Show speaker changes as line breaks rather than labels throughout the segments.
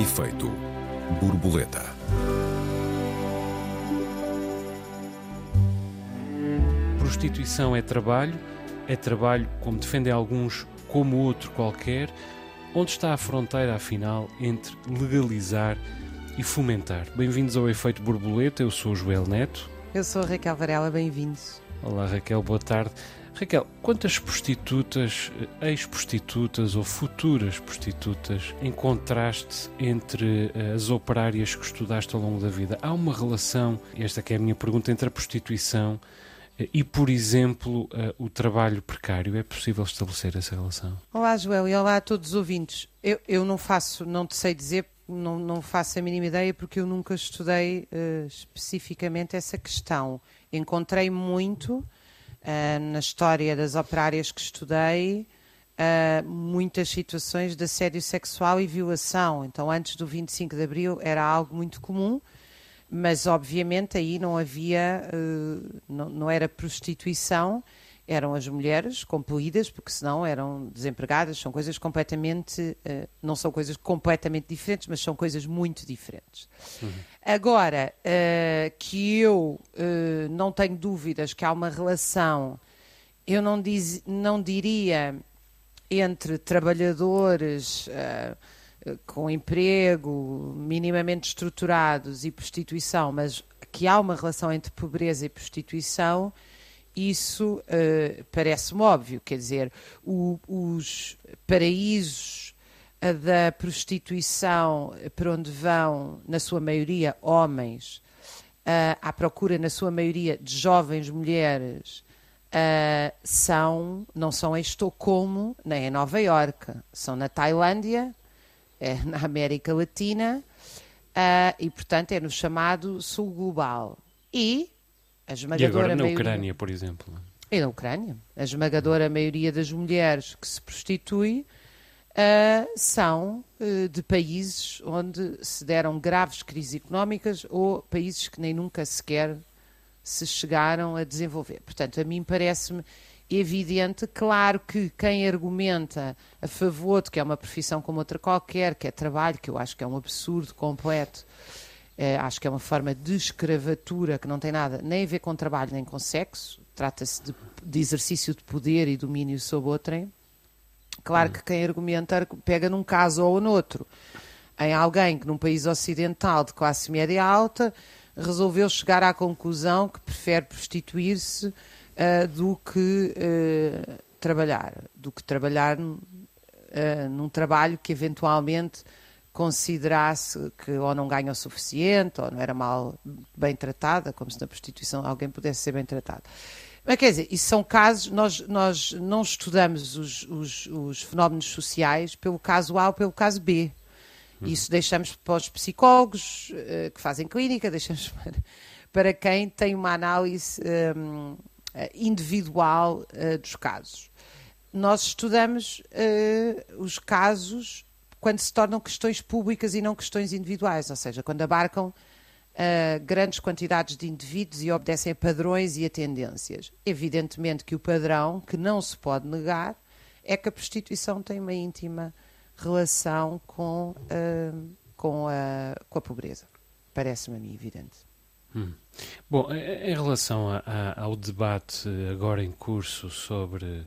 Efeito borboleta.
Prostituição é trabalho, é trabalho, como defendem alguns, como outro qualquer. Onde está a fronteira, afinal, entre legalizar e fomentar? Bem-vindos ao Efeito Borboleta, eu sou o Joel Neto.
Eu sou a Raquel Varela, bem-vindos.
Olá Raquel, boa tarde. Raquel, quantas prostitutas, ex-prostitutas ou futuras prostitutas encontraste entre eh, as operárias que estudaste ao longo da vida? Há uma relação, esta que é a minha pergunta, entre a prostituição eh, e, por exemplo, eh, o trabalho precário? É possível estabelecer essa relação?
Olá, Joel, e olá a todos os ouvintes. Eu, eu não faço, não te sei dizer, não, não faço a mínima ideia porque eu nunca estudei uh, especificamente essa questão. Encontrei muito uh, na história das operárias que estudei, uh, muitas situações de assédio sexual e violação. Então, antes do 25 de Abril era algo muito comum, mas obviamente aí não havia, uh, não, não era prostituição, eram as mulheres compelidas, porque senão eram desempregadas, são coisas completamente, uh, não são coisas completamente diferentes, mas são coisas muito diferentes. Uhum. Agora, uh, que eu uh, não tenho dúvidas que há uma relação, eu não, diz, não diria entre trabalhadores com emprego minimamente estruturados e prostituição, mas que há uma relação entre pobreza e prostituição, isso uh, parece-me óbvio. Quer dizer, o, os paraísos uh, da prostituição para onde vão, na sua maioria, homens, uh, à procura, na sua maioria, de jovens mulheres, são, não são em Estocolmo nem em Nova Iorque, são na Tailândia, é na América Latina, e, portanto, é no chamado Sul Global. E
a esmagadora e agora na maioria... Ucrânia, por exemplo.
E na Ucrânia. A esmagadora maioria das mulheres que se prostitui uh, são uh, de países onde se deram graves crises económicas ou países que nem nunca sequer se chegaram a desenvolver. Portanto, a mim parece-me evidente, claro que quem argumenta a favor de que é uma profissão como outra qualquer, que é trabalho, que eu acho que é um absurdo completo, acho que é uma forma de escravatura que não tem nada nem a ver com trabalho nem com sexo. Trata-se de, de, exercício de poder e domínio sobre outrem. Claro hum. que quem argumenta pega num caso ou noutro. Em alguém que num país ocidental de classe média alta resolveu chegar à conclusão que prefere prostituir-se uh, do que uh, trabalhar, do que trabalhar uh, num trabalho que eventualmente considerasse que ou não ganha o suficiente ou não era mal bem tratada, como se na prostituição alguém pudesse ser bem tratado. Mas quer dizer, isso são casos, nós, nós não estudamos os, os, os fenómenos sociais pelo caso A ou pelo caso B. Uhum. Isso deixamos para os psicólogos uh, que fazem clínica, deixamos para, para quem tem uma análise um, individual uh, dos casos. Nós estudamos uh, os casos quando se tornam questões públicas e não questões individuais, ou seja, quando abarcam uh, grandes quantidades de indivíduos e obedecem a padrões e a tendências. Evidentemente que o padrão, que não se pode negar, é que a prostituição tem uma íntima relação com, uh, com, a, com a pobreza. Parece-me a mim evidente.
Hum. Bom, em relação a, a, ao debate agora em curso sobre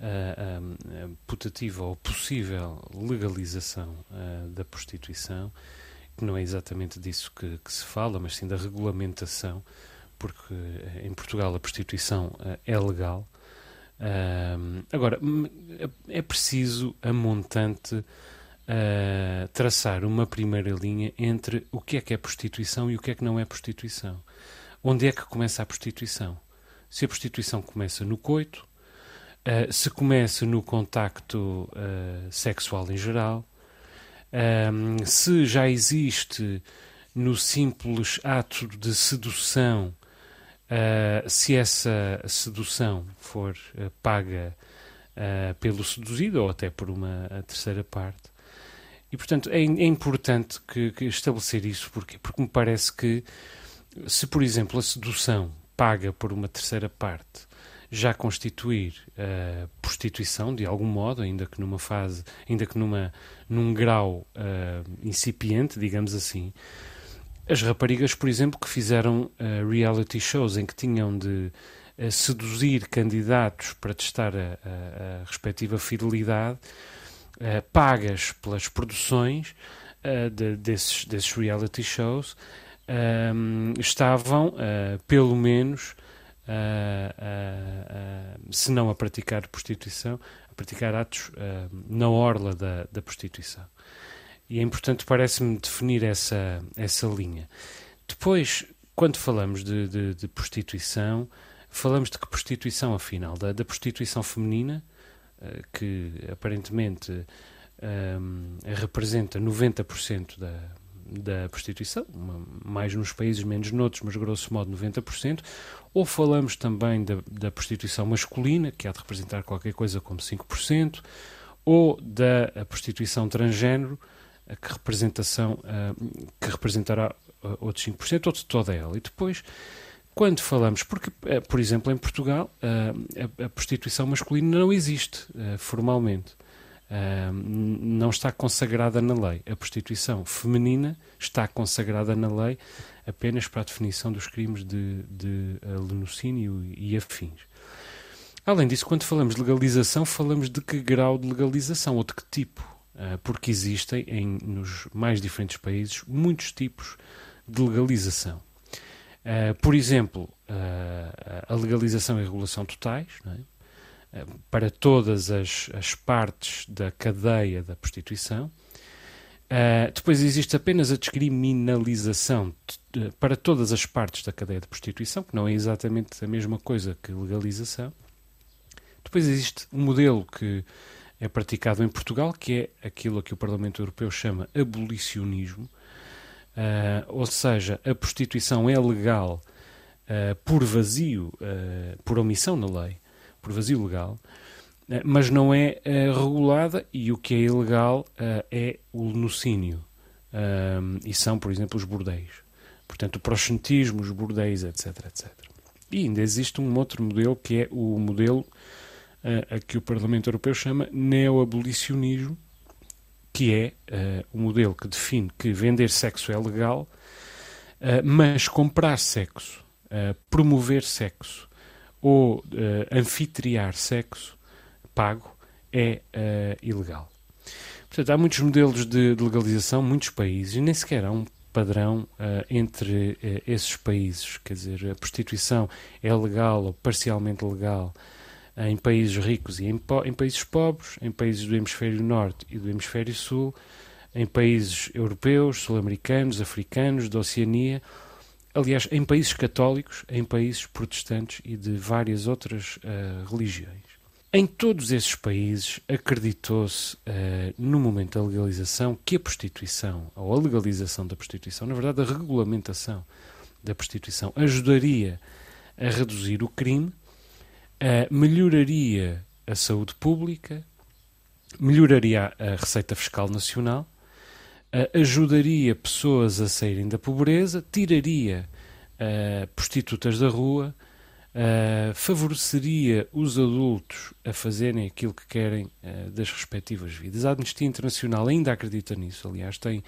a, putativa ou possível legalização da prostituição, que não é exatamente disso que, que, se fala, mas sim da regulamentação, porque uh, em Portugal a prostituição uh, é legal. agora, é preciso a montante traçar uma primeira linha entre o que é que é prostituição e o que é que não é prostituição. Onde é que começa a prostituição? Se a prostituição começa no coito, Uh, se começa no contacto uh, sexual em geral, um, se já existe no simples ato de sedução, uh, se essa sedução for paga pelo seduzido ou até por uma terceira parte. E, portanto, é, é importante que, que estabelecer isso, porque, porque me parece que se, por exemplo, a sedução paga por uma terceira parte já constituir uh, prostituição de algum modo, ainda que numa fase, ainda que numa, num grau uh, incipiente, digamos assim. As raparigas, por exemplo, que fizeram uh, reality shows em que tinham de seduzir candidatos para testar a, a, a respectiva fidelidade, pagas pelas produções de, desses, desses reality shows, estavam, pelo menos, se não a praticar prostituição, a praticar atos na orla da, da prostituição. E é importante, parece-me, definir essa, essa linha. Depois, quando falamos de, de, de, prostituição, falamos de que prostituição, afinal? Da, da prostituição feminina, uh, que aparentemente representa 90% da, da prostituição, mais nos países, menos noutros, mas grosso modo 90%, ou falamos também da, da prostituição masculina, que há de representar qualquer coisa como 5%, ou da prostituição transgênero, que, representação, que representará outros 5%, ou de toda ela. E depois, quando falamos, porque, eh, por exemplo, em Portugal, a, a prostituição masculina não existe eh, formalmente não está consagrada na lei. A prostituição feminina está consagrada na lei apenas para a definição dos crimes de, de lenocínio e afins. Além disso, quando falamos de legalização, falamos de que grau de legalização ou de que tipo, uh, porque existem em, nos mais diferentes países muitos tipos de legalização. Uh, por exemplo, uh, a legalização e regulação totais, não é? Eh, para todas as, as partes da cadeia da prostituição. Uh, depois existe apenas a descriminalização de, para todas as partes da cadeia de prostituição, que não é exatamente a mesma coisa que legalização. Depois existe um modelo que é praticado em Portugal, que é aquilo a que o Parlamento Europeu chama abolicionismo, uh, ou seja, a prostituição é legal uh, por vazio, por omissão na lei, por vazio legal, eh, mas não é uh, regulada e o que é ilegal uh, é o lenocínio. E são, por exemplo, os bordéis. Portanto, o proxenetismo, os bordéis, etc, etc. E ainda existe um outro modelo que é o modelo a que o Parlamento Europeu chama neoabolicionismo, que é o modelo que define que vender sexo é legal, mas comprar sexo, promover sexo ou uh, anfitriar sexo pago é uh, ilegal. Portanto, há muitos modelos de, de, legalização, muitos países, e nem sequer há um padrão uh, entre uh, esses países. Quer dizer, a prostituição é legal ou parcialmente legal em países ricos e em, em, países pobres, em países do hemisfério norte e do hemisfério sul, em países europeus, sul-americanos, africanos, da Oceania aliás, em países católicos, em países protestantes e de várias outras uh, religiões. Em todos esses países acreditou-se, uh, no momento da legalização, que a prostituição, ou a legalização da prostituição, na verdade, a regulamentação da prostituição, ajudaria a reduzir o crime, uh, melhoraria a saúde pública, melhoraria a receita fiscal nacional ajudaria pessoas a saírem da pobreza, tiraria uh, prostitutas da rua, uh, favoreceria os adultos a fazerem aquilo que querem das respectivas vidas. A Amnistia Internacional ainda acredita nisso, aliás, tem,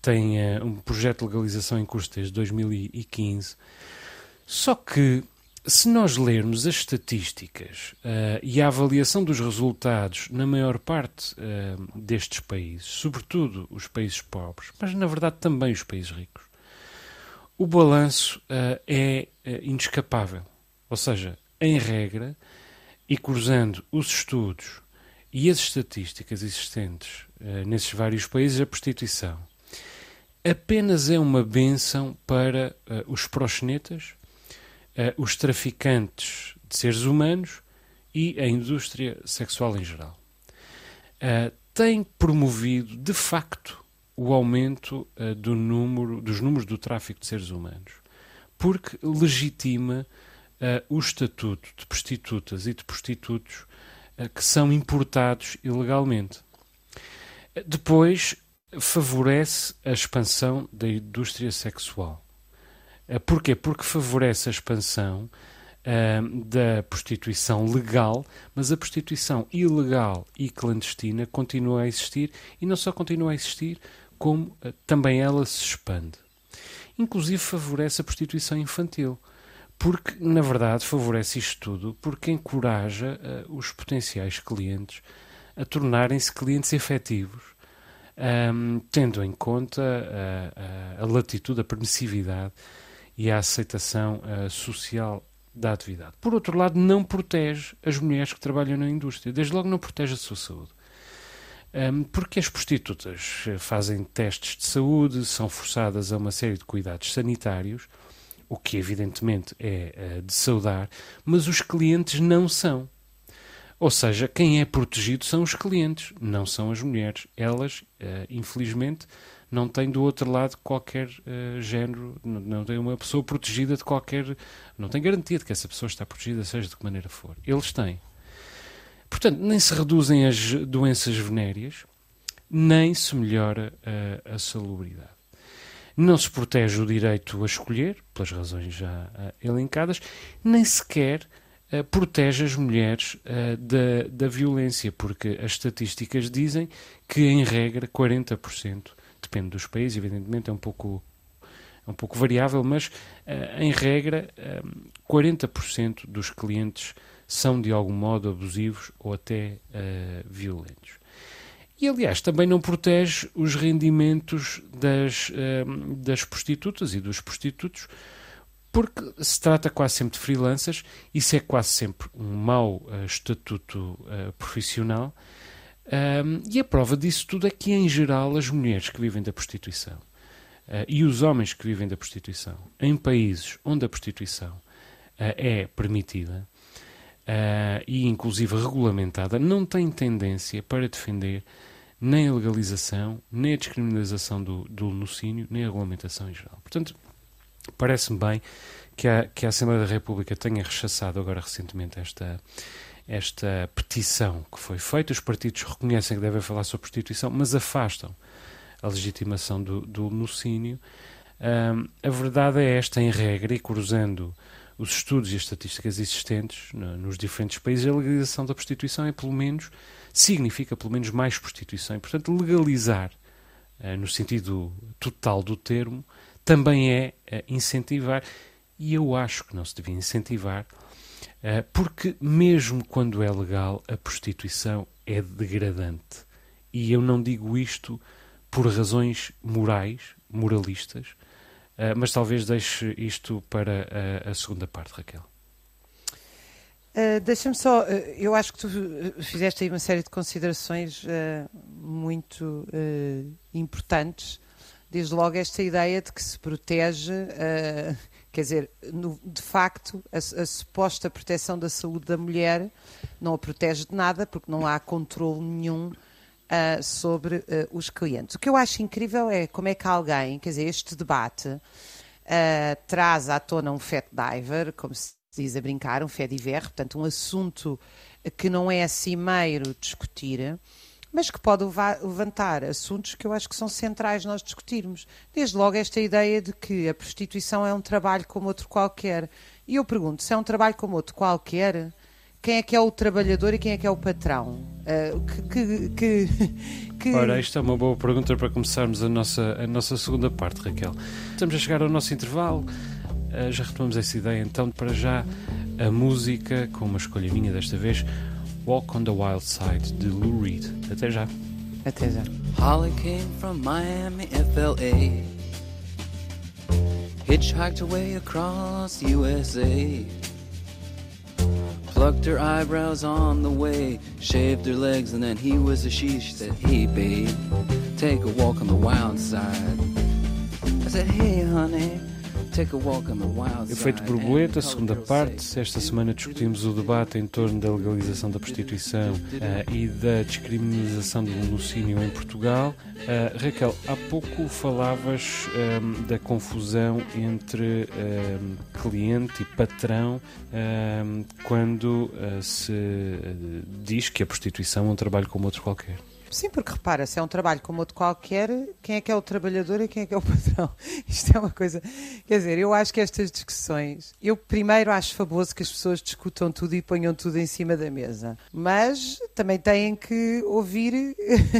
tem um projeto de legalização em curso desde 2015. Só que se nós lermos as estatísticas uh, e a avaliação dos resultados na maior parte uh, destes países, sobretudo os países pobres, mas na verdade também os países ricos, o balanço uh, é inescapável. Ou seja, em regra, e cruzando os estudos e as estatísticas existentes nesses vários países, a prostituição apenas é uma benção para os proxenetas uh, os traficantes de seres humanos e a indústria sexual em geral. Uh, tem promovido, de facto, o aumento uh, do número, dos números do tráfico de seres humanos, porque legitima o estatuto de prostitutas e de prostitutos que são importados ilegalmente. Depois, favorece a expansão da indústria sexual. Eh, porquê? Porque favorece a expansão uh, da prostituição legal, mas a prostituição ilegal e clandestina continua a existir e não só continua a existir, como uh, também ela se expande. Inclusive favorece a prostituição infantil porque, na verdade, favorece isto tudo porque encoraja uh, os potenciais clientes a tornarem-se clientes efetivos, um, tendo em conta a, a, a, latitude, a permissividade e a aceitação uh, social da atividade. Por outro lado, não protege as mulheres que trabalham na indústria, desde logo não protege a sua saúde. Um, porque as prostitutas eh, fazem testes de saúde, são forçadas a uma série de cuidados sanitários o que evidentemente é uh, de saudar, mas os clientes não são. Ou seja, quem é protegido são os clientes, não são as mulheres. Elas, uh, infelizmente, não têm do outro lado qualquer uh, género, não, não tem uma pessoa protegida de qualquer. não tem garantia de que essa pessoa está protegida, seja de que maneira for. Eles têm. Portanto, nem se reduzem as doenças venéreas, nem se melhora uh, a salubridade. Não se protege o direito a escolher, pelas razões já uh, elencadas, nem sequer uh, protege as mulheres uh, da, da violência, porque as estatísticas dizem que, em regra, 40%, depende dos países, evidentemente é um pouco, é um pouco variável, mas, em regra, 40% dos clientes são de algum modo abusivos ou até violentos. E, aliás, também não protege os rendimentos das, das prostitutas e dos prostitutos, porque se trata quase sempre de freelancers, isso é quase sempre um mau uh, estatuto uh, profissional. Um, e a prova disso tudo é que, em geral, as mulheres que vivem da prostituição e os homens que vivem da prostituição em países onde a prostituição é permitida e, inclusive, regulamentada, não têm tendência para defender nem a legalização, nem a descriminalização do, do nem a regulamentação em geral. Portanto, parece-me bem que a, que a Assembleia da República tenha rechaçado agora recentemente esta, esta petição que foi feita. Os partidos reconhecem que devem falar sobre prostituição, mas afastam a legitimação do, do lucínio. Um, a verdade é esta, em regra, e cruzando os estudos e as estatísticas existentes no, nos diferentes países, a legalização da prostituição é, pelo menos, significa pelo menos mais prostituição. E, portanto, legalizar, uh, no sentido total do termo, também é uh, incentivar. E eu acho que não se devia incentivar, porque mesmo quando é legal, a prostituição é degradante. E eu não digo isto por razões morais, moralistas, mas talvez deixe isto para a, a segunda parte, Raquel.
Uh, Deixa-me só, uh, eu acho que tu fizeste aí uma série de considerações uh, muito importantes. Desde logo, esta ideia de que se protege, quer dizer, no, de facto, a, a, suposta proteção da saúde da mulher não a protege de nada, porque não há controle nenhum sobre os clientes. O que eu acho incrível é como é que alguém, quer dizer, este debate. traz à tona um fat diver, como se diz a brincar, um fé diver, portanto, um assunto que não é cimeiro discutir, mas que pode levantar assuntos que eu acho que são centrais nós discutirmos. Desde logo, esta ideia de que a prostituição é um trabalho como outro qualquer. E eu pergunto: se é um trabalho como outro qualquer, quem é que é o trabalhador e quem é que é o patrão? Uh, que, que,
que... Ora, isto é uma boa pergunta para começarmos a nossa, a nossa segunda parte, Raquel. Estamos a chegar ao nosso intervalo. Eh, já retomamos essa ideia, então, para já a música, com uma escolha minha desta vez, Walk on the Wild Side, de Lou Reed. Até já.
Até já.
Holly came from Miami, FLA. Hitchhiked away across USA. Plucked her eyebrows on the way, shaved her legs, and then he was a she. She said, Hey, babe, take a walk on the wild side. I said, Hey, honey.
Efeito borboleta, segunda parte. Esta semana discutimos o debate em torno da legalização da prostituição uh, e da descriminalização do lucínio em Portugal. Uh, Raquel, há pouco falavas um, ehm, da confusão entre um, ehm, cliente e patrão um, ehm, quando uh, se diz que a prostituição é um trabalho como outro qualquer.
Sim, porque repara, se é um trabalho como outro qualquer, quem é que é o trabalhador e quem é que é o patrão? Isto é uma coisa. Quer dizer, eu acho que estas discussões. Eu primeiro acho fabuloso que as pessoas discutam tudo e ponham tudo em cima da mesa. Mas também têm que ouvir.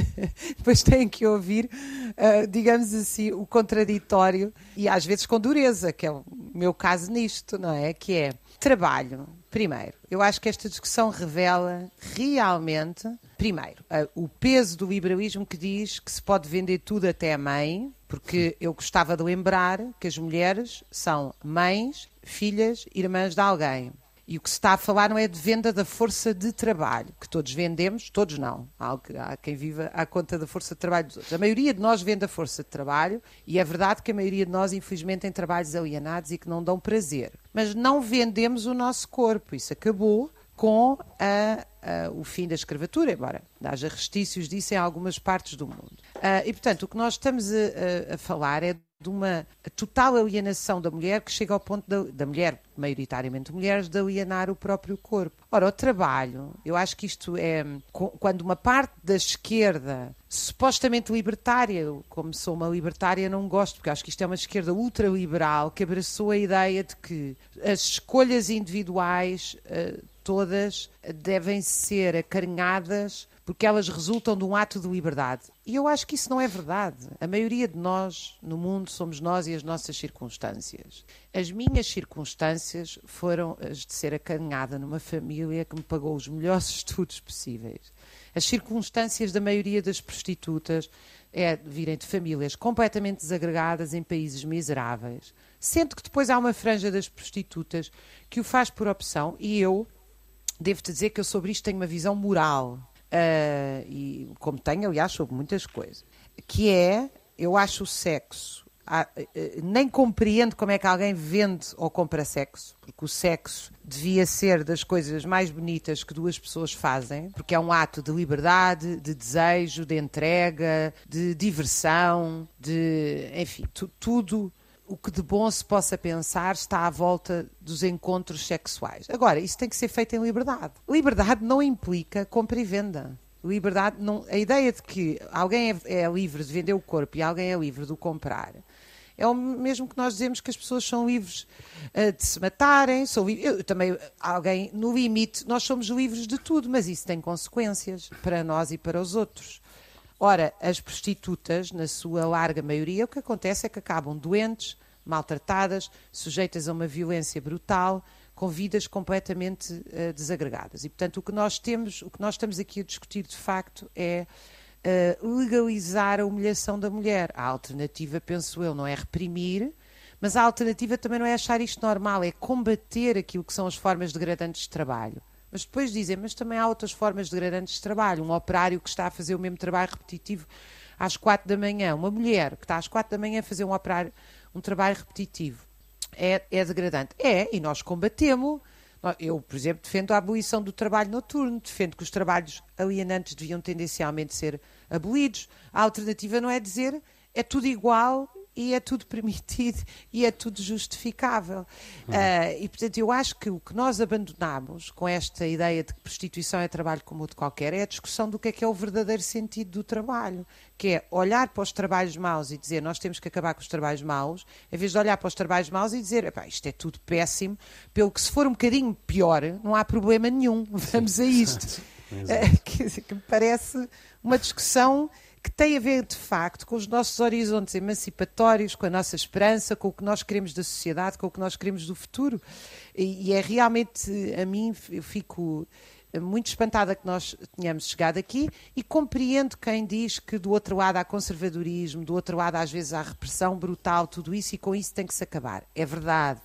depois têm que ouvir, uh, digamos assim, o contraditório e às vezes com dureza, que é meu caso nisto, não é? Que é trabalho. Primeiro, eu acho que esta discussão revela realmente, primeiro, o peso do liberalismo que diz que se pode vender tudo até a mãe, porque eu gostava de lembrar que as mulheres são mães, filhas, irmãs de alguém. E o que se está a falar não é de venda da força de trabalho, que todos vendemos, todos não. Há quem viva à conta da força de trabalho dos outros. A maioria de nós vende a força de trabalho e é verdade que a maioria de nós, infelizmente, tem trabalhos alienados e que não dão prazer. Mas não vendemos o nosso corpo. Isso acabou com a, a, o fim da escravatura, embora haja restícios disso em algumas partes do mundo. Uh, e, portanto, o que nós estamos a, a falar é de uma total alienação da mulher que chega ao ponto da, da, mulher, maioritariamente mulheres, de alienar o próprio corpo. Ora, o trabalho, eu acho que isto é quando uma parte da esquerda, supostamente libertária, como sou uma libertária, não gosto, porque acho que isto é uma esquerda ultraliberal que abraçou a ideia de que as escolhas individuais. Uh, todas devem ser acarinhadas porque elas resultam de um ato de liberdade. E eu acho que isso não é verdade. A maioria de nós no mundo somos nós e as nossas circunstâncias. As minhas circunstâncias foram as de ser acarinhada numa família que me pagou os melhores estudos possíveis. As circunstâncias da maioria das prostitutas é virem de famílias completamente desagregadas em países miseráveis. Sendo que depois há uma franja das prostitutas que o faz por opção e eu devo-te dizer que eu sobre isto tenho uma visão moral, uh, e como tenho, aliás, sobre muitas coisas, que é, eu acho o sexo, uh, nem compreendo como é que alguém vende ou compra sexo, porque o sexo devia ser das coisas mais bonitas que duas pessoas fazem, porque é um ato de liberdade, de desejo, de entrega, de diversão, de, enfim, tudo o que de bom se possa pensar está à volta dos encontros sexuais. Agora, isso tem que ser feito em liberdade. Liberdade não implica compra e venda. Liberdade não, a ideia de que alguém é, é livre de vender o corpo e alguém é livre de o comprar é o mesmo que nós dizemos que as pessoas são livres uh, de se matarem, são eu, também alguém no limite, nós somos livres de tudo, mas isso tem consequências para nós e para os outros. Ora, as prostitutas, na sua larga maioria, o que acontece é que acabam doentes, maltratadas, sujeitas a uma violência brutal, com vidas completamente uh, desagregadas. E, portanto, o que nós temos, o que nós estamos aqui a discutir de facto é uh, legalizar a humilhação da mulher. A alternativa, penso eu, não é reprimir, mas a alternativa também não é achar isto normal, é combater aquilo que são as formas degradantes de trabalho. Mas depois dizem, mas também há outras formas degradantes de trabalho. Um operário que está a fazer o mesmo trabalho repetitivo às quatro da manhã, uma mulher que está às quatro da manhã a fazer um, operário, um trabalho repetitivo, é, é degradante. É, e nós combatemos. Eu, por exemplo, defendo a abolição do trabalho noturno, defendo que os trabalhos alienantes deviam tendencialmente ser abolidos. A alternativa não é dizer é tudo igual e é tudo permitido e é tudo justificável. Uhum. Uh, e, portanto, eu acho que o que nós abandonamos com esta ideia de que prostituição é trabalho como outro qualquer é a discussão do que é que é o verdadeiro sentido do trabalho, que é olhar para os trabalhos maus e dizer nós temos que acabar com os trabalhos maus, em vez de olhar para os trabalhos maus e dizer isto é tudo péssimo, pelo que se for um bocadinho pior, não há problema nenhum, vamos a isto. Que, que me parece uma discussão que tem a ver, de facto, com os nossos horizontes emancipatórios, com a nossa esperança, com o que nós queremos da sociedade, com o que nós queremos do futuro. E, e é realmente, a mim, eu fico muito espantada que nós tenhamos chegado aqui e compreendo quem diz que do outro lado há conservadorismo, do outro lado às vezes há repressão brutal, tudo isso e com isso tem que se acabar. É verdade.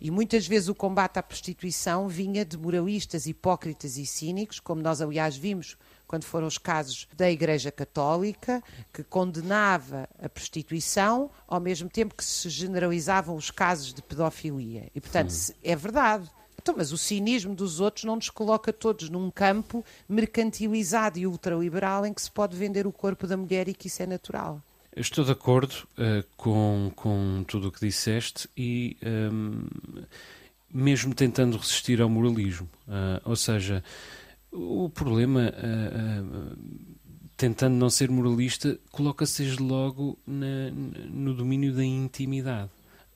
E muitas vezes o combate à prostituição vinha de moralistas hipócritas e cínicos, como nós aliás vimos quando foram os casos da Igreja Católica, que condenava a prostituição, ao mesmo tempo que se generalizavam os casos de pedofilia. E, portanto, Sim. é verdade. Então, mas o cinismo dos outros não nos coloca todos num campo mercantilizado e ultraliberal em que se pode vender o corpo da mulher e que isso é natural.
Estou de acordo uh, com, com tudo o que disseste e um, ehm, mesmo tentando resistir ao moralismo. Uh, ou seja, o problema uh, uh, tentando não ser moralista, coloca-se logo na, no domínio da intimidade.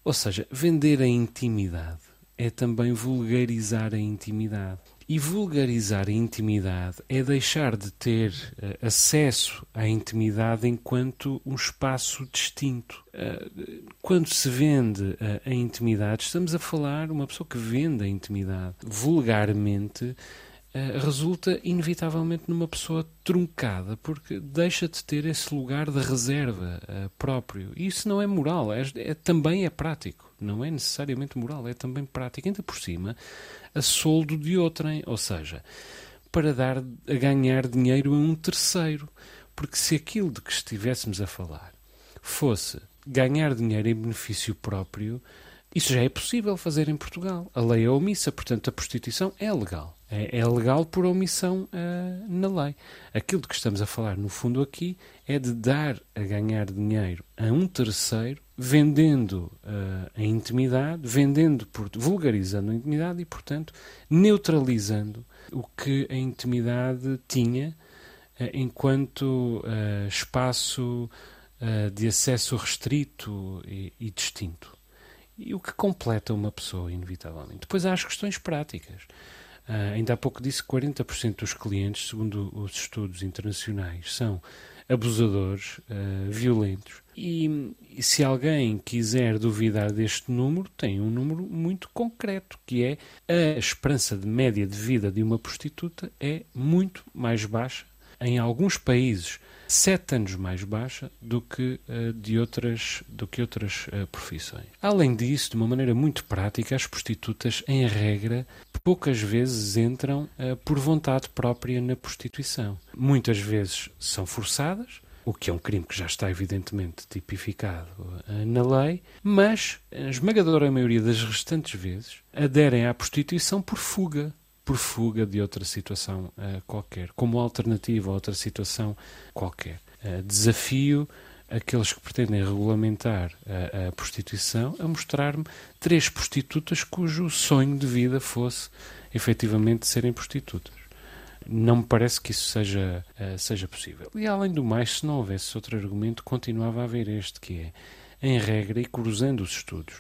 Ou seja, vender a intimidade é também vulgarizar a intimidade. E vulgarizar a intimidade é deixar de ter uh, acesso à intimidade enquanto um espaço distinto. Uh, quando se vende uh, a intimidade, estamos a falar uma pessoa que vende a intimidade. Vulgarmente, Uh, resulta inevitavelmente numa pessoa truncada, porque deixa de ter esse lugar de reserva uh, próprio. E isso não é moral, é, é, também é prático. Não é necessariamente moral, é também prático. Ainda por cima, a soldo de outrem, ou seja, para dar a ganhar dinheiro a um terceiro. Porque se aquilo de que estivéssemos a falar fosse ganhar dinheiro em benefício próprio, isso já é possível fazer em Portugal. A lei é omissa, portanto a prostituição é legal. É, é legal por omissão uh, na lei. Aquilo de que estamos a falar, no fundo, aqui é de dar a ganhar dinheiro a um terceiro, vendendo uh, a intimidade, vendendo, por, vulgarizando a intimidade e, portanto, neutralizando o que a intimidade tinha uh, enquanto espaço de acesso restrito e, e distinto. E o que completa uma pessoa, inevitavelmente. Depois há as questões práticas. Uh, ainda há pouco disse que 40% dos clientes, segundo os estudos internacionais, são abusadores, uh, violentos. E, e, se alguém quiser duvidar deste número, tem um número muito concreto, que é a esperança de média de vida de uma prostituta é muito mais baixa. Em alguns países sete anos mais baixa do que, uh, de outras, do que outras uh, profissões. Além disso, de uma maneira muito prática, as prostitutas, em regra, poucas vezes entram uh, por vontade própria na prostituição. Muitas vezes são forçadas, o que é um crime que já está evidentemente tipificado na lei, mas a esmagadora maioria das restantes vezes aderem à prostituição por fuga, por fuga de outra situação uh, qualquer, como alternativa a outra situação qualquer. Uh, desafio aqueles que pretendem regulamentar a, a prostituição a mostrar-me três prostitutas cujo sonho de vida fosse efetivamente serem prostitutas. Não me parece que isso seja, uh, seja possível. E além do mais, se não houvesse outro argumento, continuava a haver este, que é, em regra, e cruzando os estudos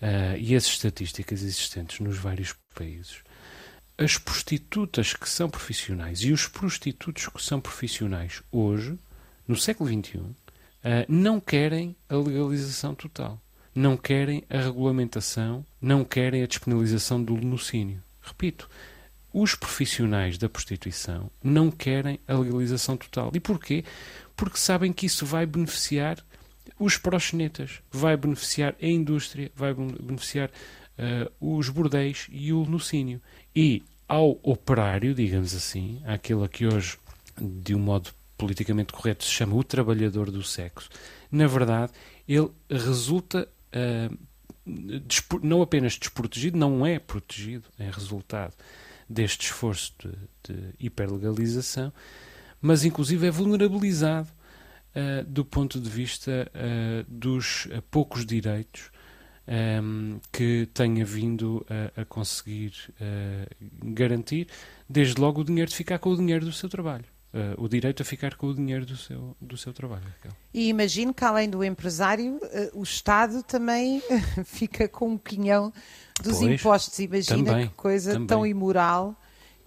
uh, e as estatísticas existentes nos vários países, as prostitutas que são profissionais e os prostitutos que são profissionais hoje, no século XXI, eh, não querem a legalização total. Não querem a regulamentação, não querem a despenalização do lenocínio. Repito, os profissionais da prostituição não querem a legalização total. E porquê? Porque sabem que isso vai beneficiar os proxenetas, vai beneficiar a indústria, vai beneficiar uh, os bordéis e o lenocínio. E ao operário, digamos assim, àquele que hoje, de um modo politicamente correto, se chama o trabalhador do sexo, na verdade, ele resulta uh, não apenas desprotegido, não é protegido em resultado deste esforço de, de hiperlegalização, mas inclusive é vulnerabilizado uh, do ponto de vista uh, dos poucos direitos um, ehm, que tenha vindo a, a conseguir uh, garantir, desde logo o dinheiro de ficar com o dinheiro do seu trabalho. Uh, o direito a ficar com o dinheiro do seu, do seu trabalho. Raquel.
E imagino que, além do empresário, uh, o Estado também fica com um quinhão dos pois, impostos. Imagina também, que coisa também. tão imoral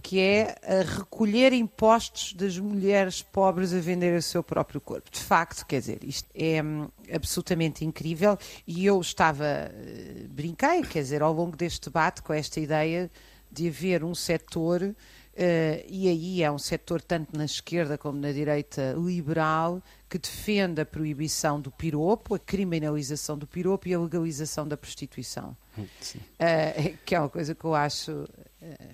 que é recolher impostos das mulheres pobres a vender o seu próprio corpo. De facto, quer dizer, isto é hum, absolutamente incrível e eu estava, uh, brinquei, quer dizer, ao longo deste debate com esta ideia de haver um setor Uh, e aí é um setor, tanto na esquerda como na direita liberal, que defende a proibição do piropo, a criminalização do piropo e a legalização da prostituição. Uh, que é uma coisa que eu acho uh,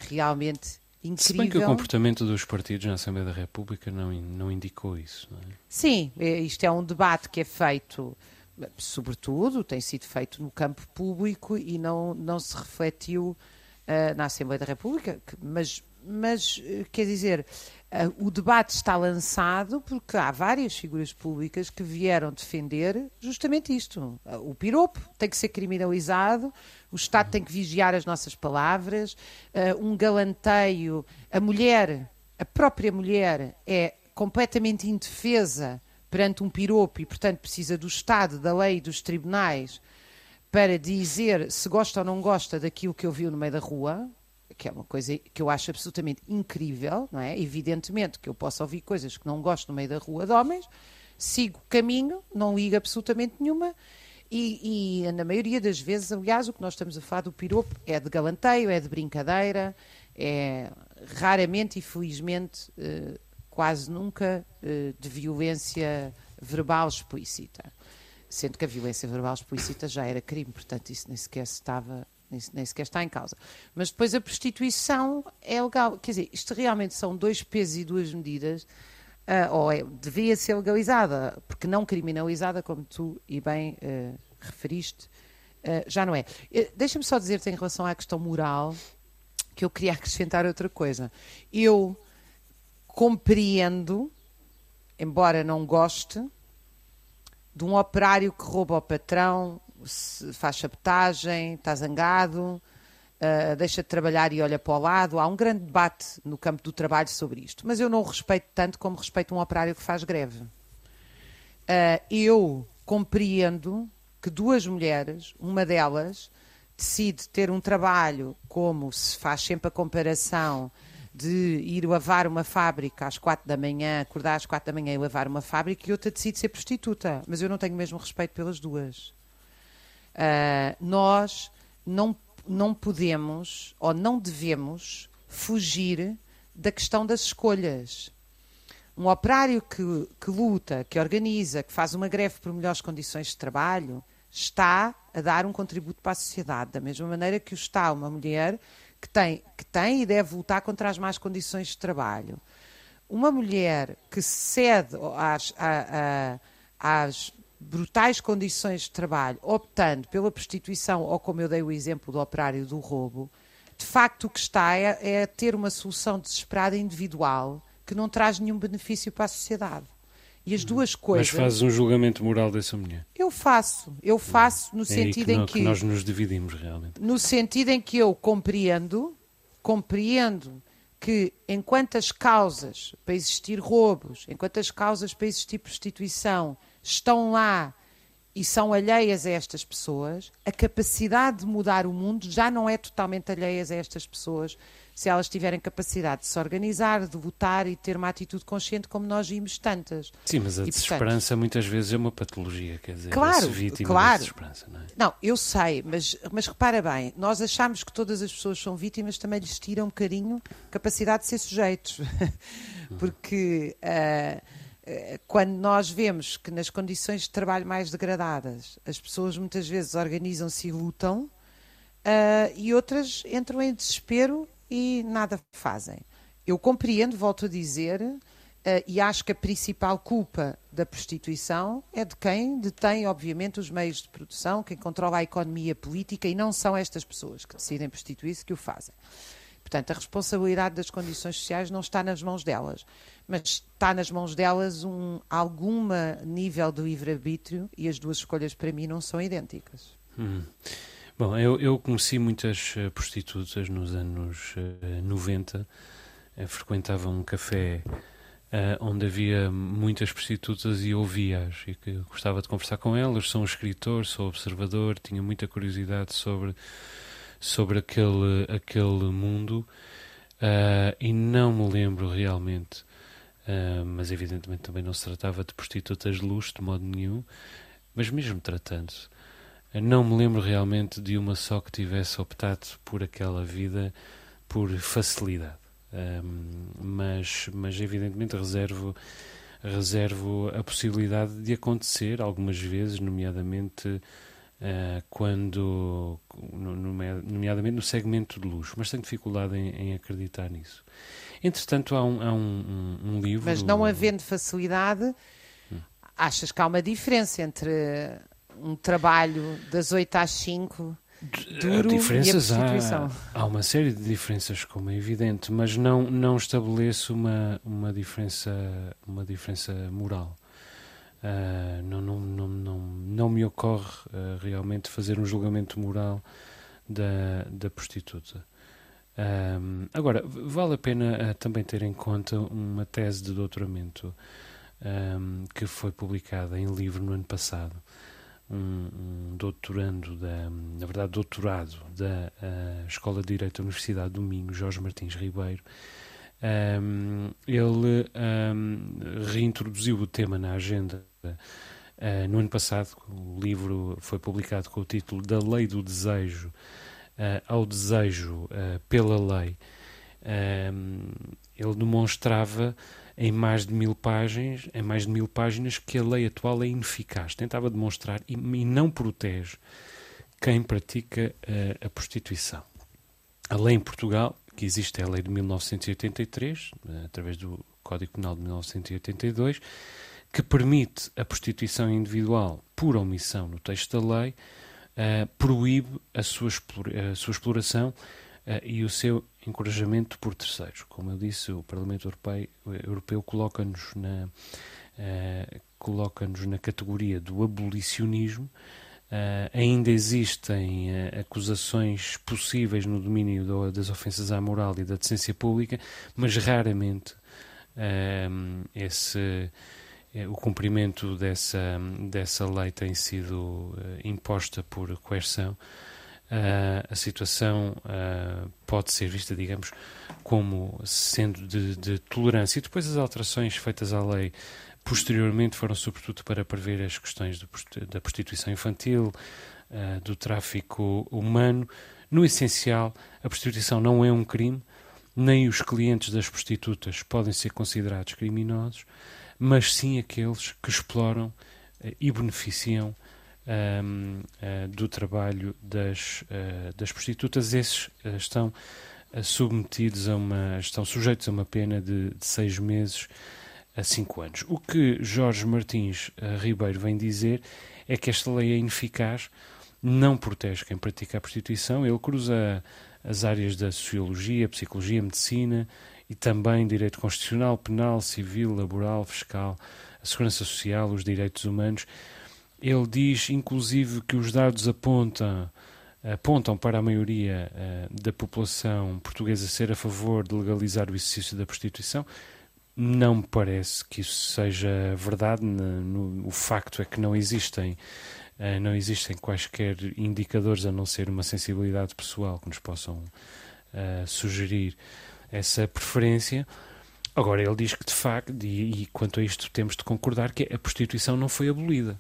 realmente incrível. Se
bem que o comportamento dos partidos na Assembleia da República não, não indicou isso. Não é?
Sim, é, isto é um debate que é feito, sobretudo, tem sido feito no campo público e não, não se refletiu uh, na Assembleia da República, mas, mas eh, quer dizer, uh, o debate está lançado porque há várias figuras públicas que vieram defender justamente isto. Uh, o piropo tem que ser criminalizado, o Estado tem que vigiar as nossas palavras, um galanteio. A mulher, a própria mulher, é completamente indefesa perante um piropo e, portanto, precisa do Estado, da lei e dos tribunais para dizer se gosta ou não gosta daquilo que eu vi no meio da rua, que é uma coisa que eu acho absolutamente incrível, não é? Evidentemente que eu posso ouvir coisas que não gosto no meio da rua de homens, sigo caminho, não ligo absolutamente nenhuma, e, e, na maioria das vezes, aliás, o que nós estamos a falar do piropo é de galanteio, é de brincadeira, é raramente e felizmente eh, quase nunca eh, de violência verbal explícita. Sendo que a violência verbal explícita já era crime, portanto isso nem sequer estava nem, nem sequer está em causa. Mas depois a prostituição é legal. Quer dizer, isto realmente são dois pesos e duas medidas, uh, ou é, devia ser legalizada, porque não criminalizada, como tu e bem uh, referiste, uh, já não é. Deixa-me só dizer-te em relação à questão moral que eu queria acrescentar outra coisa. Eu compreendo, embora não goste, de um operário que rouba ao patrão, faz sabotagem, está zangado, uh, deixa de trabalhar e olha para o lado. Há um grande debate no campo do trabalho sobre isto, mas eu não o respeito tanto como respeito um operário que faz greve. Uh, eu compreendo que duas mulheres, uma delas decide ter um trabalho como se faz sempre a comparação de ir lavar uma fábrica às quatro da manhã, acordar às quatro da manhã e lavar uma fábrica, e outra decide ser prostituta. Mas eu não tenho o mesmo respeito pelas duas. Uh, nós não, não podemos ou não devemos fugir da questão das escolhas. Um operário que, que luta, que organiza, que faz uma greve por melhores condições de trabalho, está a dar um contributo para a sociedade, da mesma maneira que o está uma mulher que tem, que tem e deve lutar contra as más condições de trabalho. Uma mulher que cede às, às brutais condições de trabalho, optando pela prostituição, ou como eu dei o exemplo do operário do roubo, de facto o que está é, é ter uma solução desesperada individual que não traz nenhum benefício para a sociedade. E as duas coisas.
Mas fazes um julgamento moral dessa mulher?
Eu faço. Eu faço no é sentido
que
em que,
que. nós nos dividimos realmente.
No sentido em que eu compreendo, compreendo que enquanto as causas para existir roubos, enquanto as causas para existir prostituição estão lá e são alheias a estas pessoas, a capacidade de mudar o mundo já não é totalmente alheias a estas pessoas se elas tiverem capacidade de se organizar, de votar e ter uma atitude consciente, como nós vimos tantas.
Sim, mas a e, desesperança portanto, muitas vezes é uma patologia, quer dizer,
claro,
vítima
claro.
da desesperança, não é?
Não, eu sei, mas, mas repara bem, nós achamos que todas as pessoas são vítimas, também lhes tira um bocadinho capacidade de ser sujeitos. Porque uh, quando nós vemos que nas condições de trabalho mais degradadas as pessoas muitas vezes organizam-se e lutam, uh, e outras entram em desespero e nada fazem. Eu compreendo, volto a dizer, uh, e acho que a principal culpa da prostituição é de quem detém, obviamente, os meios de produção, quem controla a economia política, e não são estas pessoas que decidem prostituir-se que o fazem. Portanto, a responsabilidade das condições sociais não está nas mãos delas, mas está nas mãos delas um algum nível de livre-arbítrio e as duas escolhas para mim não são idênticas.
Hum. Bom, eu, eu conheci muitas eh, prostitutas nos anos uh, 90. Uh, frequentava um café uh, onde havia muitas prostitutas e ouvia-as e que gostava de conversar com elas. Sou um escritor, sou observador, tinha muita curiosidade sobre, sobre aquele, aquele mundo uh, e não me lembro realmente, uh, mas evidentemente também não se tratava de prostitutas de luxo de modo nenhum, mas mesmo tratando-se não me lembro realmente de uma só que tivesse optado por aquela vida por facilidade. Um, mas, mas evidentemente reservo reservo a possibilidade de acontecer algumas vezes, nomeadamente uh, quando nomeadamente no segmento de luxo, mas tenho dificuldade em, em acreditar nisso. Entretanto, há um, há um, um, um livro.
Mas não havendo facilidade, hum. achas que há uma diferença entre um trabalho das 8 às 5 duro diferenças, e a
há, há uma série de diferenças, como é evidente, mas não, não estabeleço uma, uma, diferença, uma diferença moral. Uh, não, não, não, não, não me ocorre uh, realmente fazer um julgamento moral da, da prostituta. Um, agora, vale a pena uh, também ter em conta uma tese de doutoramento um, que foi publicada em livro no ano passado. Um, um doutorando, da, na verdade, doutorado da Escola de Direito da Universidade do Minho, Jorge Martins Ribeiro. ele reintroduziu o tema na agenda uh, no ano passado. O livro foi publicado com o título Da Lei do Desejo uh, ao desejo uh, pela lei, ele demonstrava em mais de mil páginas, em mais de mil páginas, que a lei atual é ineficaz. Tentava demonstrar e, e não protege quem pratica a prostituição. A lei em Portugal, que existe é a lei de 1983, através do Código Penal de 1982, que permite a prostituição individual por omissão no texto da lei, uh, proíbe a sua, a sua exploração uh, e o seu encorajamento por terceiros. Como eu disse, o Parlamento Europeu, Europeu coloca-nos na, uh, coloca-nos na categoria do abolicionismo. Uh, ainda existem uh, acusações possíveis no domínio do, das ofensas à moral e da decência pública, mas raramente uh, esse, o cumprimento dessa, dessa lei tem sido uh, imposta por coerção, uh, a situação uh, pode ser vista, digamos, como sendo de, de, tolerância. E depois as alterações feitas à lei posteriormente foram sobretudo para prever as questões do, da prostituição infantil, do tráfico humano. No essencial, a prostituição não é um crime, nem os clientes das prostitutas podem ser considerados criminosos mas sim aqueles que exploram uh, e beneficiam uh, eh, do trabalho das, uh, das prostitutas. Esses estão submetidos a uma, estão sujeitos a uma pena de, de seis meses a cinco anos. O que Jorge Martins Ribeiro vem dizer é que esta lei é ineficaz, não protege quem pratica a prostituição, ele cruza as áreas da sociologia, psicologia, medicina, e também direito constitucional, penal, civil, laboral, fiscal, a segurança social, os direitos humanos. Ele diz, inclusive, que os dados apontam, apontam para a maioria uh, da população portuguesa ser a favor de legalizar o exercício da prostituição. Não me parece que isso seja verdade. No, no, o facto é que não existem, uh, não existem quaisquer indicadores a não ser uma sensibilidade pessoal que nos possam uh, sugerir essa preferência. Agora, ele diz que, de facto, e, e, quanto a isto temos de concordar, que a prostituição não foi abolida.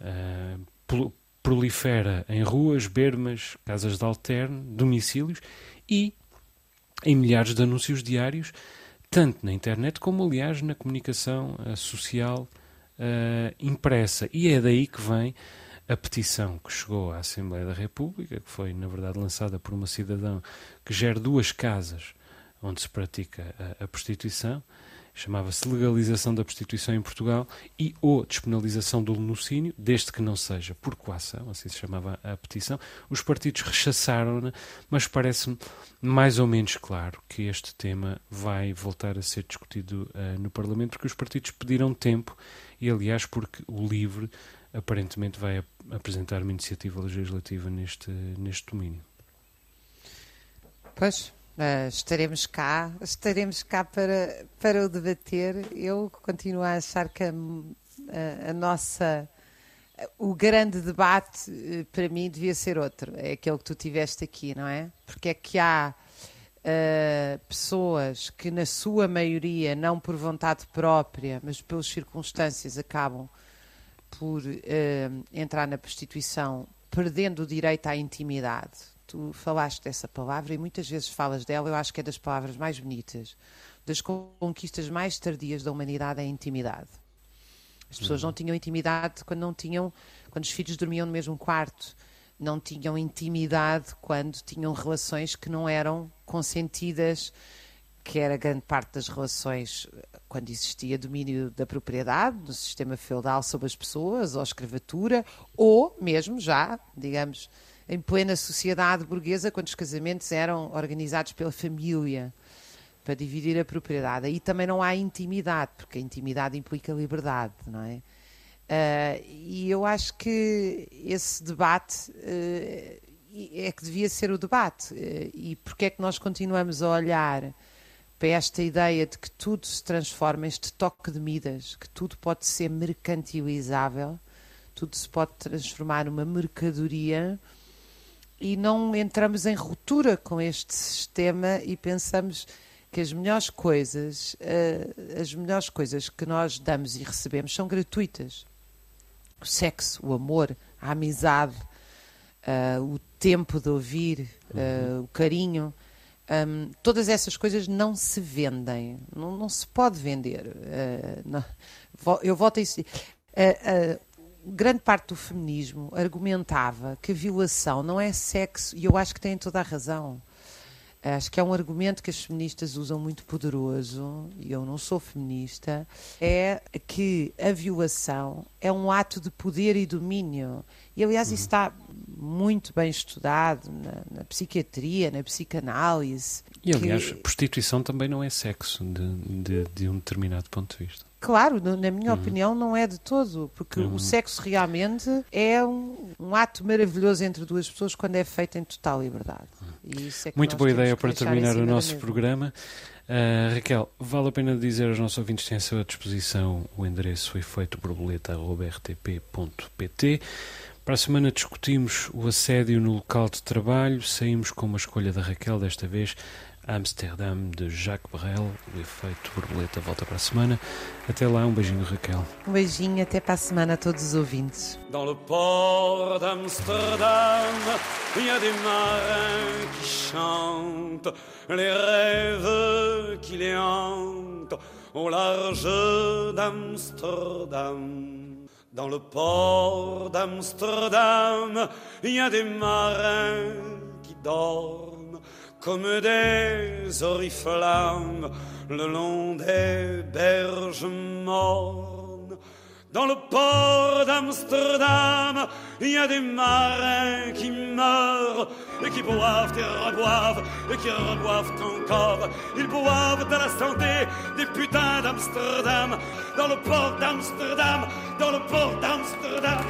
Uh, prolifera em ruas, bermas, casas de alterno, domicílios e em milhares de anúncios diários, tanto na internet como, aliás, na comunicação uh, social uh, impressa. E é daí que vem a petição que chegou à Assembleia da República, que foi, na verdade, lançada por uma cidadã que gera duas casas onde se pratica a, a prostituição, chamava-se legalização da prostituição em Portugal e ou despenalização do lenocínio, desde que não seja por coação, assim se chamava a petição. Os partidos rechaçaram-na, mas parece-me mais ou menos claro que este tema vai voltar a ser discutido uh, no Parlamento, porque os partidos pediram tempo e, aliás, porque o LIVRE aparentemente vai ap apresentar uma iniciativa legislativa neste, neste domínio.
Pois, Estaremos cá, estaremos cá para, para o debater. Eu continuo a achar que a, a, a nossa o grande debate eh, para mim devia ser outro, é aquele que tu tiveste aqui, não é? Porque é que há uh, pessoas que, na sua maioria, não por vontade própria, mas pelas circunstâncias, acabam por uh, entrar na prostituição, perdendo o direito à intimidade tu falaste dessa palavra e muitas vezes falas dela, eu acho que é das palavras mais bonitas, das conquistas mais tardias da humanidade é a intimidade. As pessoas uhum. não tinham intimidade quando não tinham, quando os filhos dormiam no mesmo quarto, não tinham intimidade quando tinham relações que não eram consentidas, que era grande parte das relações quando existia domínio da propriedade no sistema feudal sobre as pessoas, ou escravatura, ou mesmo já, digamos, em plena sociedade burguesa, quando os casamentos eram organizados pela família para dividir a propriedade. Aí também não há intimidade, porque a intimidade implica liberdade, não é? Uh, e eu acho que esse debate, uh, é que devia ser o debate. Eh, e porque é que nós continuamos a olhar para esta ideia de que tudo se transforma, este toque de Midas, que tudo pode ser mercantilizável, tudo se pode transformar numa mercadoria e não entramos em ruptura com este sistema e pensamos que as melhores coisas, uh, as melhores coisas que nós damos e recebemos são gratuitas. O sexo, o amor, a amizade, uh, o tempo de ouvir, uh, uhum. o carinho, um, todas essas coisas não se vendem, não, não se pode vender. Não, eu volto a isso. Grande parte do feminismo argumentava que a violação não é sexo, e eu acho que tem toda a razão acho que é um argumento que as feministas usam muito poderoso, e eu não sou feminista, é que a violação é um ato de poder e domínio. E aliás, uhum. isso está muito bem estudado na, na psiquiatria, na psicanálise.
E aliás, que... prostituição também não é sexo, de, de, de um determinado ponto de vista.
Claro, na minha uhum. opinião, não é de todo, porque uhum. o sexo realmente é um, um, ato maravilhoso entre duas pessoas quando é feito em total liberdade.
Uhum. É Muito boa ideia para terminar o nosso programa. Uh, Raquel, vale a pena dizer aos nossos ouvintes que têm à sua disposição o endereço efeitoborboleta.rtp.pt. Para a semana discutimos o assédio no local de trabalho, saímos com uma escolha da Raquel, desta vez Amsterdam de Jacques Brel. O efeito borboleta volta para a semana. Até lá, um beijinho, Raquel.
Um beijinho, até para a semana a todos os ouvintes.
Dans le port d'Amsterdam, il y a des marins qui chantent les rêves qui les hantent au large d'Amsterdam. Dans le port d'Amsterdam, il y a des marins qui dorment comme des oriflammes le long des berges mornes. Dans le port d'Amsterdam, il y a des marins qui meurent et qui boivent et reboivent et qui reboivent encore. Ils boivent de la santé des putains d'Amsterdam. Dans le port d'Amsterdam, dans le port d'Amsterdam.